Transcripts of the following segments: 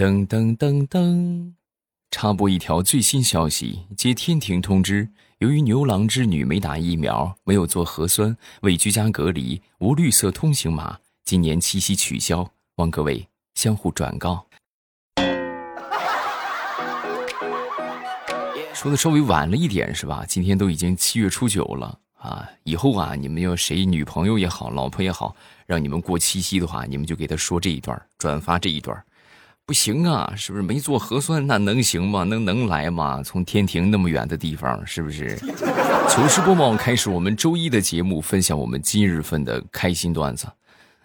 噔噔噔噔，插播一条最新消息：接天庭通知，由于牛郎织女没打疫苗、没有做核酸、未居家隔离、无绿色通行码，今年七夕取消，望各位相互转告。说的稍微晚了一点是吧？今天都已经七月初九了啊！以后啊，你们要谁女朋友也好，老婆也好，让你们过七夕的话，你们就给他说这一段，转发这一段。不行啊，是不是没做核酸那能行吗？能能来吗？从天庭那么远的地方，是不是？糗事播报开始，我们周一的节目，分享我们今日份的开心段子。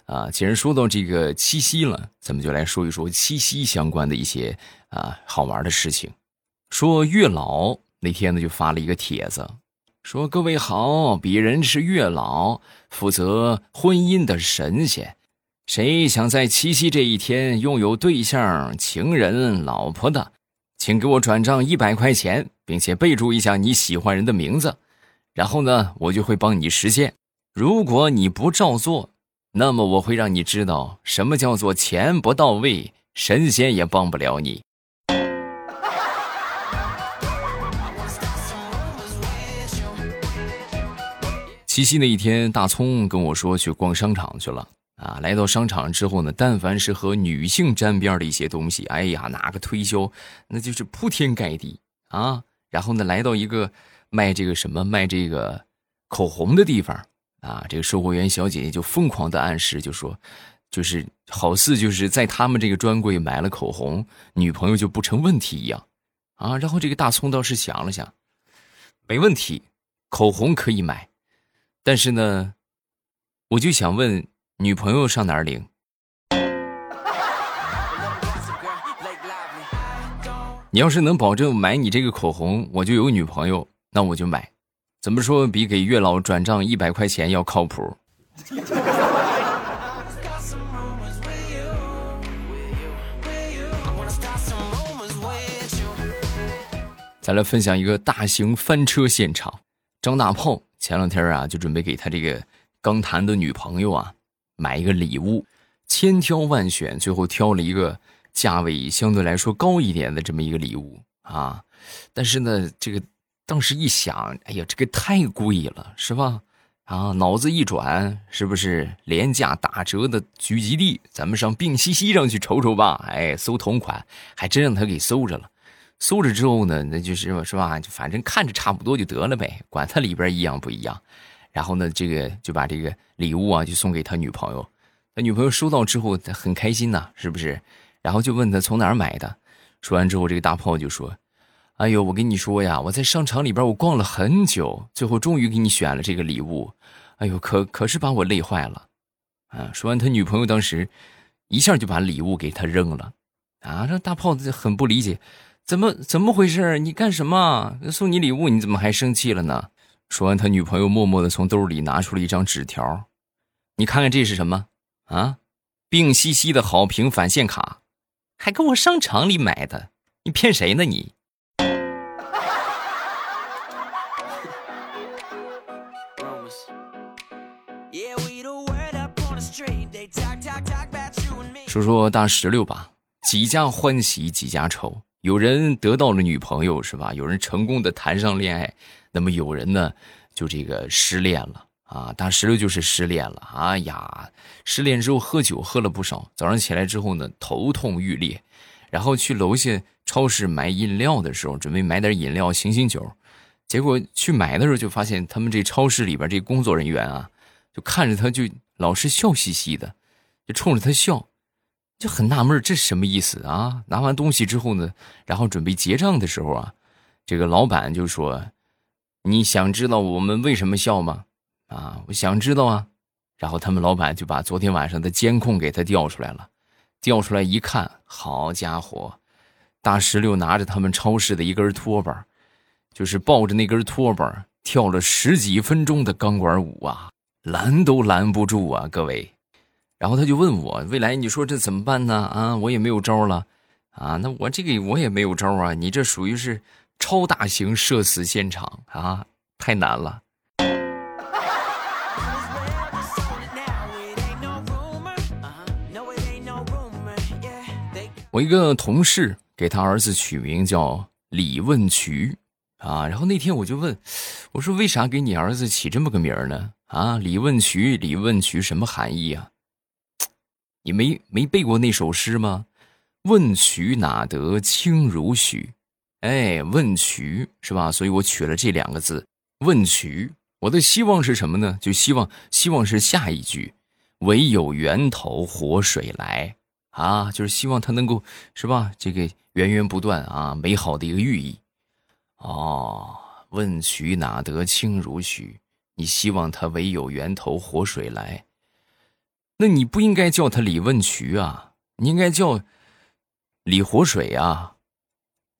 啊，既然说到这个七夕了，咱们就来说一说七夕相关的一些啊好玩的事情。说月老那天呢，就发了一个帖子，说各位好，鄙人是月老，负责婚姻的神仙。谁想在七夕这一天拥有对象、情人、老婆的，请给我转账一百块钱，并且备注一下你喜欢人的名字，然后呢，我就会帮你实现。如果你不照做，那么我会让你知道什么叫做钱不到位，神仙也帮不了你。七夕那一天，大葱跟我说去逛商场去了。啊，来到商场之后呢，但凡是和女性沾边的一些东西，哎呀，哪个推销那就是铺天盖地啊。然后呢，来到一个卖这个什么卖这个口红的地方啊，这个售货员小姐姐就疯狂的暗示，就说，就是好似就是在他们这个专柜买了口红，女朋友就不成问题一样啊。然后这个大葱倒是想了想，没问题，口红可以买，但是呢，我就想问。女朋友上哪儿领？你要是能保证买你这个口红，我就有女朋友，那我就买。怎么说比给月老转账一百块钱要靠谱？再来分享一个大型翻车现场。张大炮前两天啊，就准备给他这个刚谈的女朋友啊。买一个礼物，千挑万选，最后挑了一个价位相对来说高一点的这么一个礼物啊。但是呢，这个当时一想，哎呀，这个太贵了，是吧？啊，脑子一转，是不是廉价打折的聚集地？咱们上病西西上去瞅瞅吧。哎，搜同款，还真让他给搜着了。搜着之后呢，那就是是吧？就反正看着差不多就得了呗，管它里边一样不一样。然后呢，这个就把这个礼物啊，就送给他女朋友。他女朋友收到之后，很开心呐，是不是？然后就问他从哪儿买的。说完之后，这个大炮就说：“哎呦，我跟你说呀，我在商场里边我逛了很久，最后终于给你选了这个礼物。哎呦，可可是把我累坏了。”啊！说完，他女朋友当时一下就把礼物给他扔了。啊！这大炮子很不理解，怎么怎么回事？你干什么？送你礼物，你怎么还生气了呢？说完，他女朋友默默的从兜里拿出了一张纸条，你看看这是什么啊？病兮兮的好评返现卡，还跟我商场里买的，你骗谁呢你？说说大石榴吧，几家欢喜几家愁，有人得到了女朋友是吧？有人成功的谈上恋爱。那么有人呢，就这个失恋了啊！大石榴就是失恋了。哎呀，失恋之后喝酒喝了不少，早上起来之后呢，头痛欲裂，然后去楼下超市买饮料的时候，准备买点饮料醒醒酒，结果去买的时候就发现他们这超市里边这工作人员啊，就看着他就老是笑嘻嘻的，就冲着他笑，就很纳闷这是什么意思啊？拿完东西之后呢，然后准备结账的时候啊，这个老板就说。你想知道我们为什么笑吗？啊，我想知道啊。然后他们老板就把昨天晚上的监控给他调出来了，调出来一看，好家伙，大石榴拿着他们超市的一根拖把，就是抱着那根拖把跳了十几分钟的钢管舞啊，拦都拦不住啊，各位。然后他就问我，未来你说这怎么办呢？啊，我也没有招了，啊，那我这个我也没有招啊，你这属于是。超大型社死现场啊，太难了！我一个同事给他儿子取名叫李问渠啊，然后那天我就问，我说为啥给你儿子起这么个名儿呢？啊，李问渠，李问渠什么含义啊？你没没背过那首诗吗？问渠哪得清如许？哎，问渠是吧？所以我取了这两个字，问渠。我的希望是什么呢？就希望希望是下一句，唯有源头活水来啊，就是希望它能够是吧？这个源源不断啊，美好的一个寓意。哦，问渠哪得清如许？你希望它唯有源头活水来，那你不应该叫它李问渠啊，你应该叫李活水啊，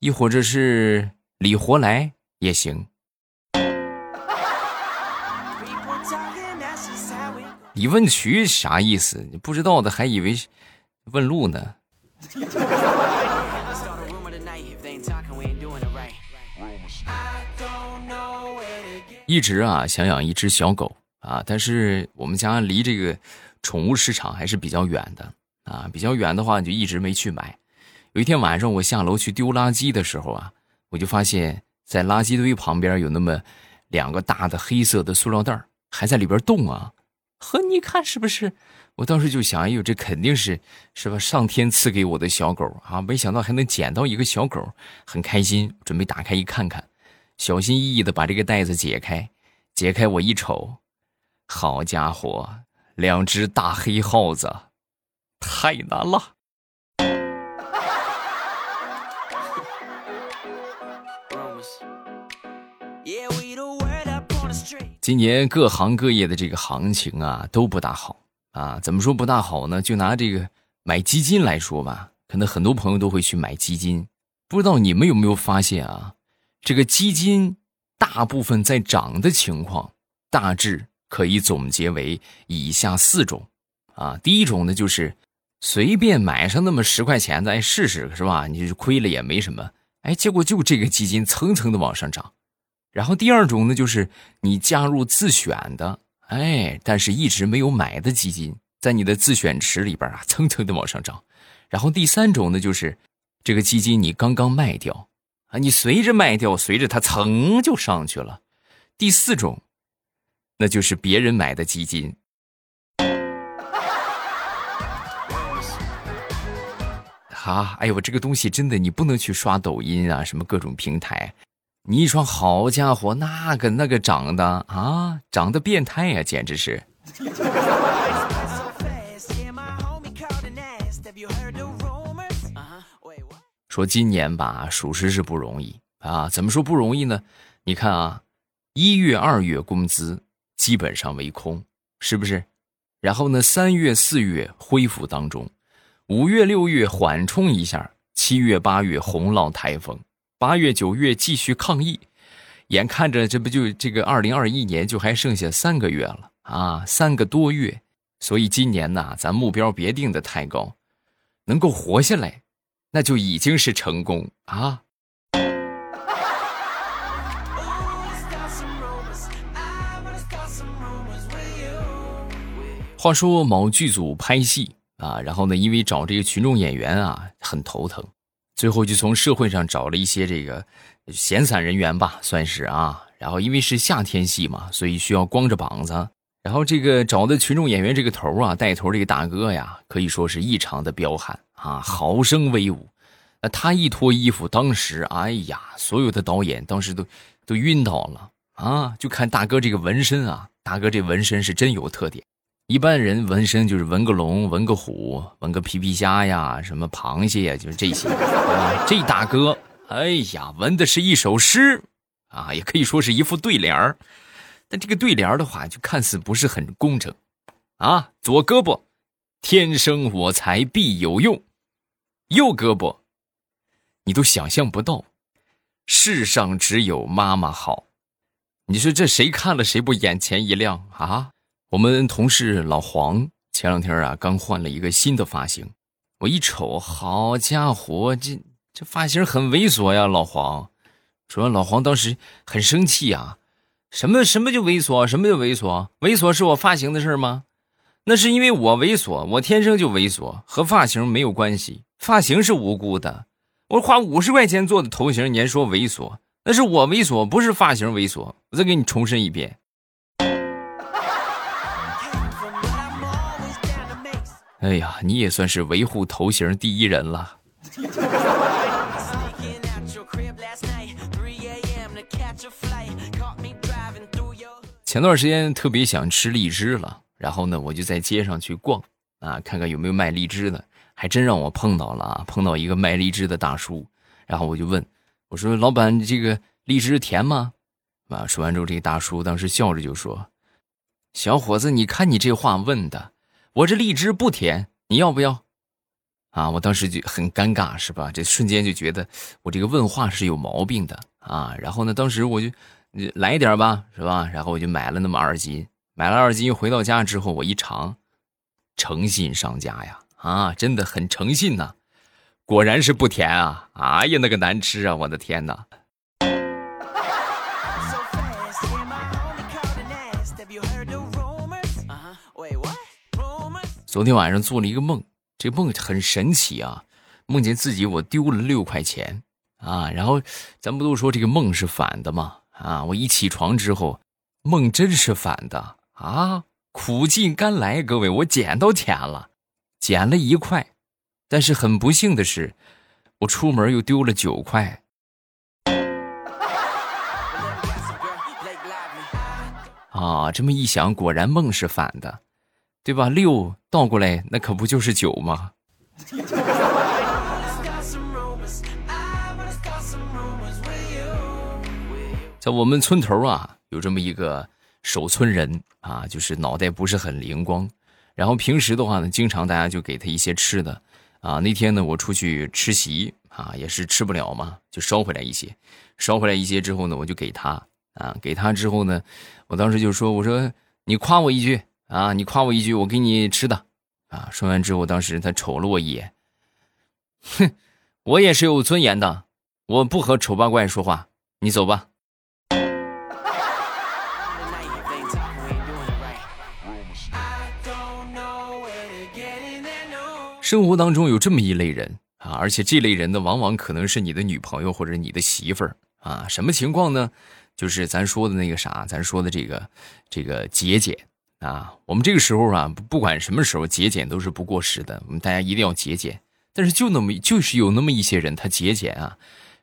亦或者是李活来也行。李问渠啥意思？你不知道的还以为问路呢。一直啊想养一只小狗啊，但是我们家离这个宠物市场还是比较远的啊，比较远的话就一直没去买。有一天晚上我下楼去丢垃圾的时候啊，我就发现，在垃圾堆旁边有那么两个大的黑色的塑料袋还在里边动啊。呵，你看是不是？我当时就想，哎呦，这肯定是是吧？上天赐给我的小狗啊！没想到还能捡到一个小狗，很开心。准备打开一看看，小心翼翼的把这个袋子解开，解开我一瞅，好家伙，两只大黑耗子，太难了。今年各行各业的这个行情啊都不大好啊，怎么说不大好呢？就拿这个买基金来说吧，可能很多朋友都会去买基金。不知道你们有没有发现啊？这个基金大部分在涨的情况，大致可以总结为以下四种啊。第一种呢，就是随便买上那么十块钱的，试试是吧？你亏了也没什么，哎，结果就这个基金蹭蹭的往上涨。然后第二种呢，就是你加入自选的，哎，但是一直没有买的基金，在你的自选池里边啊，蹭蹭的往上涨。然后第三种呢，就是这个基金你刚刚卖掉，啊，你随着卖掉，随着它蹭就上去了。第四种，那就是别人买的基金。啊，哎呦，这个东西真的，你不能去刷抖音啊，什么各种平台。你一双好家伙，那个那个长得啊，长得变态呀，简直是。说今年吧，属实是不容易啊。怎么说不容易呢？你看啊，一月、二月工资基本上为空，是不是？然后呢，三月、四月恢复当中，五月、六月缓冲一下，七月、八月洪涝台风。八月九月继续抗疫，眼看着这不就这个二零二一年就还剩下三个月了啊，三个多月，所以今年呐，咱目标别定的太高，能够活下来，那就已经是成功啊。话说某剧组拍戏啊，然后呢，因为找这个群众演员啊，很头疼。最后就从社会上找了一些这个闲散人员吧，算是啊。然后因为是夏天戏嘛，所以需要光着膀子。然后这个找的群众演员这个头啊，带头这个大哥呀，可以说是异常的彪悍啊，好生威武。那他一脱衣服，当时哎呀，所有的导演当时都都晕倒了啊！就看大哥这个纹身啊，大哥这纹身是真有特点。一般人纹身就是纹个龙、纹个虎、纹个皮皮虾呀，什么螃蟹呀，就是这些。这大哥，哎呀，纹的是一首诗，啊，也可以说是一副对联儿。但这个对联儿的话，就看似不是很工整。啊，左胳膊，天生我材必有用；右胳膊，你都想象不到，世上只有妈妈好。你说这谁看了谁不眼前一亮啊？我们同事老黄前两天啊，刚换了一个新的发型。我一瞅，好家伙，这这发型很猥琐呀！老黄说，老黄当时很生气啊，什么什么就猥琐，什么就猥琐？猥琐是我发型的事吗？那是因为我猥琐，我天生就猥琐，和发型没有关系。发型是无辜的。我花五十块钱做的头型，你还说猥琐？那是我猥琐，不是发型猥琐。我再给你重申一遍。哎呀，你也算是维护头型第一人了。前段时间特别想吃荔枝了，然后呢，我就在街上去逛啊，看看有没有卖荔枝的。还真让我碰到了啊！碰到一个卖荔枝的大叔，然后我就问我说：“老板，这个荔枝甜吗？”啊，说完之后，这个大叔当时笑着就说：“小伙子，你看你这话问的，我这荔枝不甜，你要不要？”啊，我当时就很尴尬，是吧？这瞬间就觉得我这个问话是有毛病的啊。然后呢，当时我就来一点吧，是吧？然后我就买了那么二斤，买了二斤，回到家之后我一尝，诚信商家呀。啊，真的很诚信呐，果然是不甜啊！哎呀，那个难吃啊！我的天哪！昨天晚上做了一个梦，这梦很神奇啊，梦见自己我丢了六块钱啊，然后咱不都说这个梦是反的吗？啊，我一起床之后，梦真是反的啊，苦尽甘来，各位，我捡到钱了。捡了一块，但是很不幸的是，我出门又丢了九块。啊，这么一想，果然梦是反的，对吧？六倒过来，那可不就是九吗？在我们村头啊，有这么一个守村人啊，就是脑袋不是很灵光。然后平时的话呢，经常大家就给他一些吃的，啊，那天呢我出去吃席啊，也是吃不了嘛，就捎回来一些，捎回来一些之后呢，我就给他啊，给他之后呢，我当时就说，我说你夸我一句啊，你夸我一句，我给你吃的，啊，说完之后，当时他瞅了我一眼，哼，我也是有尊严的，我不和丑八怪说话，你走吧。生活当中有这么一类人啊，而且这类人呢，往往可能是你的女朋友或者你的媳妇儿啊。什么情况呢？就是咱说的那个啥，咱说的这个这个节俭啊。我们这个时候啊，不管什么时候节俭都是不过时的。我们大家一定要节俭。但是就那么就是有那么一些人，他节俭啊，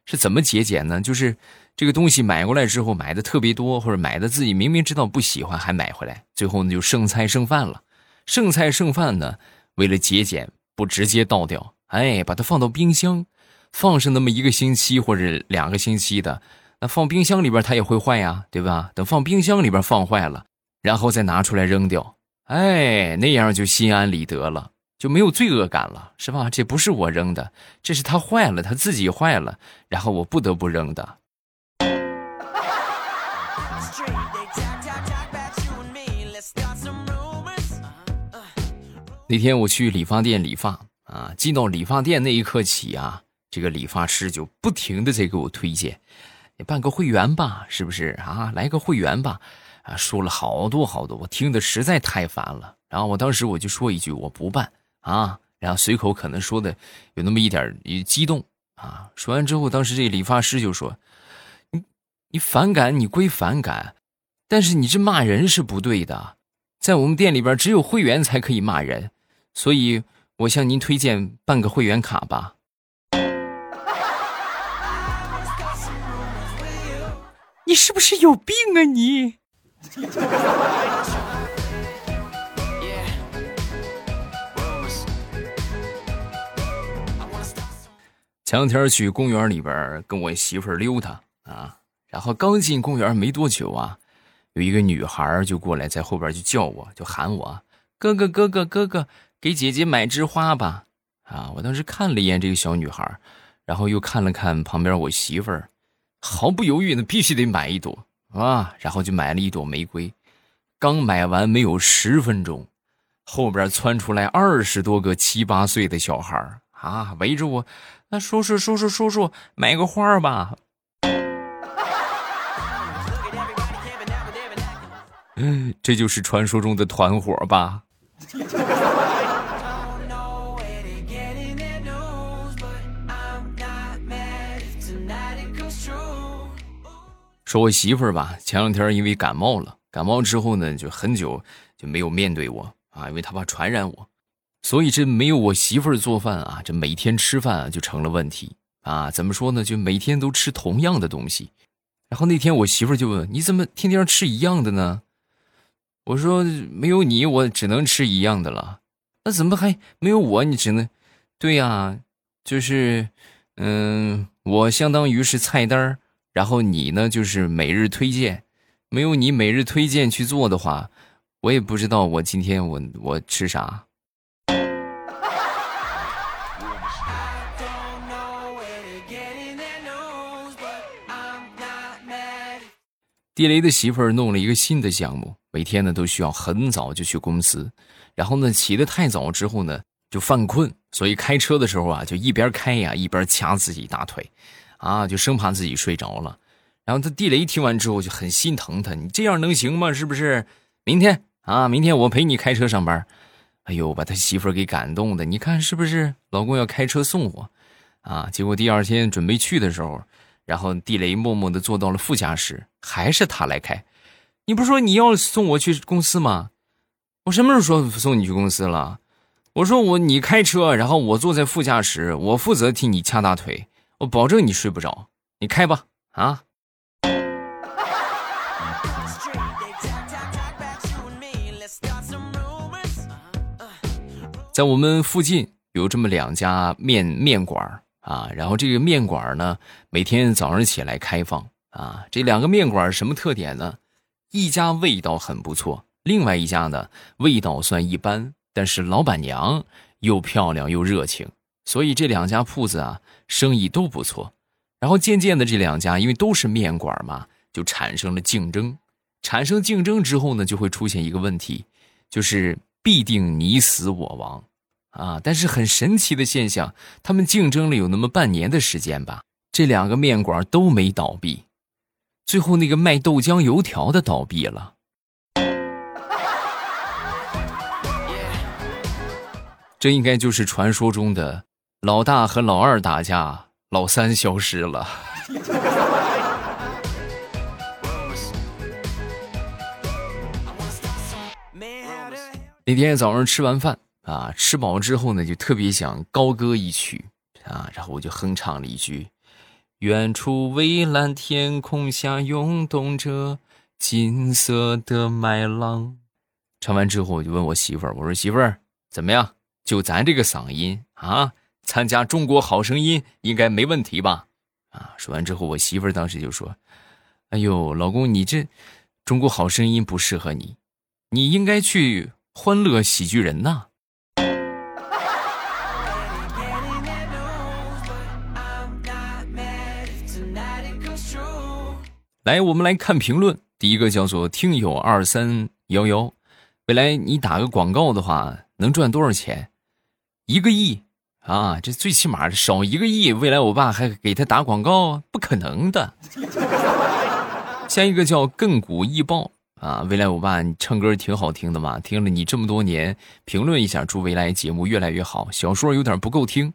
是怎么节俭呢？就是这个东西买过来之后买的特别多，或者买的自己明明知道不喜欢还买回来，最后呢就剩菜剩饭了。剩菜剩饭呢，为了节俭。不直接倒掉，哎，把它放到冰箱，放上那么一个星期或者两个星期的，那放冰箱里边它也会坏呀，对吧？等放冰箱里边放坏了，然后再拿出来扔掉，哎，那样就心安理得了，就没有罪恶感了，是吧？这不是我扔的，这是它坏了，它自己坏了，然后我不得不扔的。那天我去理发店理发啊，进到理发店那一刻起啊，这个理发师就不停的在给我推荐，你办个会员吧，是不是啊？来个会员吧，啊，说了好多好多，我听的实在太烦了。然后我当时我就说一句我不办啊，然后随口可能说的有那么一点激动啊。说完之后，当时这理发师就说：“你你反感你归反感，但是你这骂人是不对的，在我们店里边只有会员才可以骂人。”所以，我向您推荐办个会员卡吧。你是不是有病啊你？前两天去公园里边跟我媳妇儿溜达啊，然后刚进公园没多久啊，有一个女孩就过来在后边就叫我，就喊我哥哥哥哥哥哥。给姐姐买枝花吧，啊！我当时看了一眼这个小女孩，然后又看了看旁边我媳妇儿，毫不犹豫的必须得买一朵啊！然后就买了一朵玫瑰。刚买完没有十分钟，后边窜出来二十多个七八岁的小孩啊，围着我，那叔叔叔叔叔叔买个花吧。嗯，这就是传说中的团伙吧。说我媳妇儿吧，前两天因为感冒了，感冒之后呢，就很久就没有面对我啊，因为她怕传染我，所以这没有我媳妇儿做饭啊，这每天吃饭啊就成了问题啊。怎么说呢？就每天都吃同样的东西。然后那天我媳妇儿就问：“你怎么天天吃一样的呢？”我说：“没有你，我只能吃一样的了。那怎么还没有我？你只能……对呀，就是，嗯，我相当于是菜单儿。”然后你呢，就是每日推荐，没有你每日推荐去做的话，我也不知道我今天我我吃啥。地雷的媳妇儿弄了一个新的项目，每天呢都需要很早就去公司，然后呢起得太早之后呢就犯困，所以开车的时候啊就一边开呀一边掐自己大腿。啊，就生怕自己睡着了，然后他地雷听完之后就很心疼他，你这样能行吗？是不是？明天啊，明天我陪你开车上班。哎呦，把他媳妇儿给感动的，你看是不是？老公要开车送我，啊，结果第二天准备去的时候，然后地雷默默的坐到了副驾驶，还是他来开。你不是说你要送我去公司吗？我什么时候说送你去公司了？我说我你开车，然后我坐在副驾驶，我负责替你掐大腿。我保证你睡不着，你开吧啊！在我们附近有这么两家面面馆啊，然后这个面馆呢，每天早上起来开放啊。这两个面馆什么特点呢？一家味道很不错，另外一家呢味道算一般，但是老板娘又漂亮又热情。所以这两家铺子啊，生意都不错。然后渐渐的，这两家因为都是面馆嘛，就产生了竞争。产生竞争之后呢，就会出现一个问题，就是必定你死我亡啊。但是很神奇的现象，他们竞争了有那么半年的时间吧，这两个面馆都没倒闭。最后那个卖豆浆油条的倒闭了。这应该就是传说中的。老大和老二打架，老三消失了。那天早上吃完饭啊，吃饱之后呢，就特别想高歌一曲啊，然后我就哼唱了一句：“远处蔚蓝天空下涌动着金色的麦浪。”唱完之后，我就问我媳妇儿：“我说媳妇儿怎么样？就咱这个嗓音啊？”参加中国好声音应该没问题吧？啊！说完之后，我媳妇儿当时就说：“哎呦，老公，你这中国好声音不适合你，你应该去欢乐喜剧人呐。”来，我们来看评论。第一个叫做听友二三幺幺，未来你打个广告的话能赚多少钱？一个亿。啊，这最起码少一个亿，未来我爸还给他打广告，不可能的。下一个叫亘古易爆啊，未来我爸你唱歌挺好听的嘛，听了你这么多年，评论一下，祝未来节目越来越好。小说有点不够听，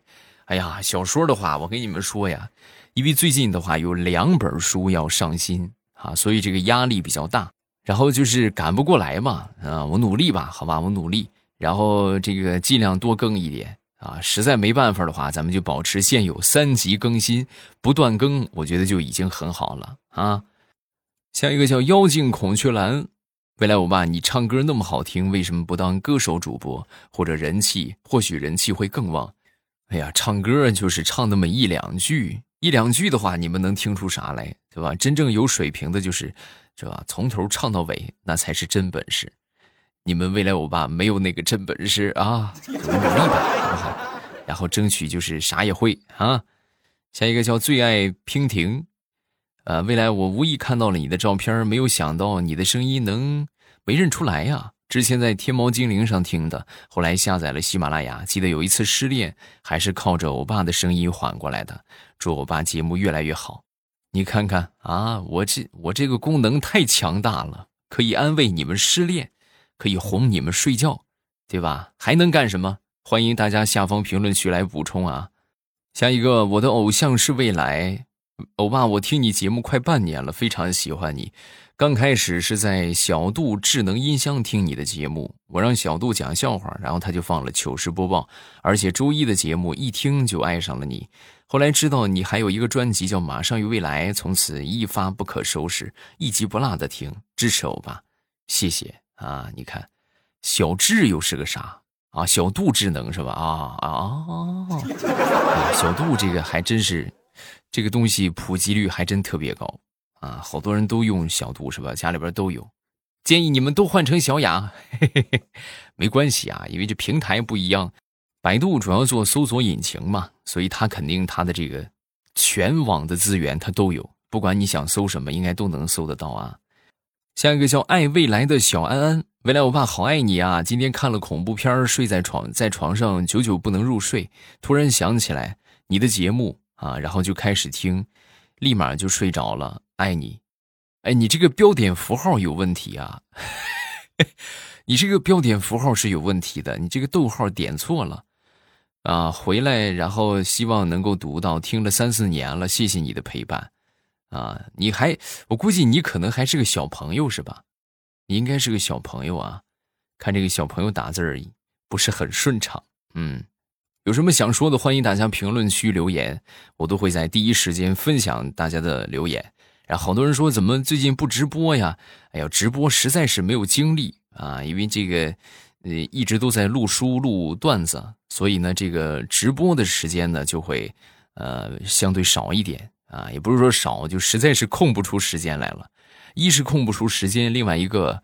哎呀，小说的话，我跟你们说呀，因为最近的话有两本书要上新啊，所以这个压力比较大，然后就是赶不过来嘛，啊，我努力吧，好吧，我努力，然后这个尽量多更一点。啊，实在没办法的话，咱们就保持现有三级更新，不断更，我觉得就已经很好了啊。下一个叫妖精孔雀蓝，未来我爸，你唱歌那么好听，为什么不当歌手主播或者人气？或许人气会更旺。哎呀，唱歌就是唱那么一两句，一两句的话，你们能听出啥来，对吧？真正有水平的，就是，是吧？从头唱到尾，那才是真本事。你们未来欧巴没有那个真本事啊，努力吧，好不好？然后争取就是啥也会啊。下一个叫最爱娉婷，呃，未来我无意看到了你的照片，没有想到你的声音能没认出来呀。之前在天猫精灵上听的，后来下载了喜马拉雅，记得有一次失恋，还是靠着欧巴的声音缓过来的。祝欧巴节目越来越好。你看看啊，我这我这个功能太强大了，可以安慰你们失恋。可以哄你们睡觉，对吧？还能干什么？欢迎大家下方评论区来补充啊！下一个，我的偶像是未来，欧巴，我听你节目快半年了，非常喜欢你。刚开始是在小度智能音箱听你的节目，我让小度讲笑话，然后他就放了糗事播报，而且周一的节目一听就爱上了你。后来知道你还有一个专辑叫《马上与未来》，从此一发不可收拾，一集不落的听，支持欧巴，谢谢啊！你看，小智又是个啥啊？小度智能是吧？啊啊啊！小度这个还真是，这个东西普及率还真特别高。啊，好多人都用小度是吧？家里边都有，建议你们都换成小雅，嘿嘿嘿，没关系啊，因为这平台不一样。百度主要做搜索引擎嘛，所以它肯定它的这个全网的资源它都有，不管你想搜什么，应该都能搜得到啊。下一个叫爱未来的小安安，未来我爸好爱你啊！今天看了恐怖片睡在床在床上久久不能入睡，突然想起来你的节目啊，然后就开始听，立马就睡着了。爱你，哎，你这个标点符号有问题啊！你这个标点符号是有问题的，你这个逗号点错了啊！回来，然后希望能够读到。听了三四年了，谢谢你的陪伴啊！你还，我估计你可能还是个小朋友是吧？你应该是个小朋友啊！看这个小朋友打字儿不是很顺畅，嗯，有什么想说的，欢迎大家评论区留言，我都会在第一时间分享大家的留言。然后好多人说怎么最近不直播呀？哎呀，直播实在是没有精力啊，因为这个，呃，一直都在录书录段子，所以呢，这个直播的时间呢就会，呃，相对少一点啊。也不是说少，就实在是空不出时间来了。一是空不出时间，另外一个，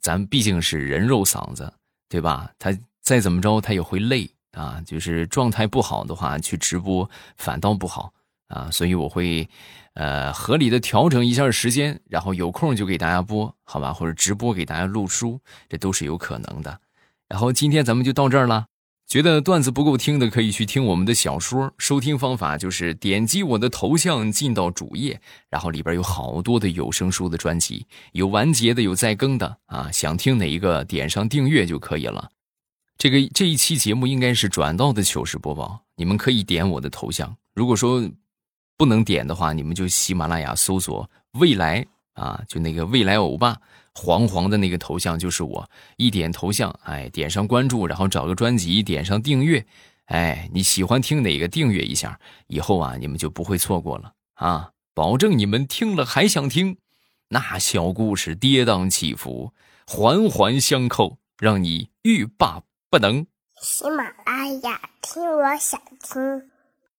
咱毕竟是人肉嗓子，对吧？他再怎么着他也会累啊。就是状态不好的话，去直播反倒不好啊。所以我会。呃，合理的调整一下时间，然后有空就给大家播，好吧？或者直播给大家录书，这都是有可能的。然后今天咱们就到这儿了。觉得段子不够听的，可以去听我们的小说。收听方法就是点击我的头像进到主页，然后里边有好多的有声书的专辑，有完结的，有在更的啊。想听哪一个，点上订阅就可以了。这个这一期节目应该是转到的糗事播报，你们可以点我的头像。如果说。不能点的话，你们就喜马拉雅搜索“未来”啊，就那个“未来欧巴”，黄黄的那个头像就是我。一点头像，哎，点上关注，然后找个专辑，点上订阅，哎，你喜欢听哪个，订阅一下，以后啊，你们就不会错过了啊，保证你们听了还想听。那小故事跌宕起伏，环环相扣，让你欲罢不能。喜马拉雅听，我想听。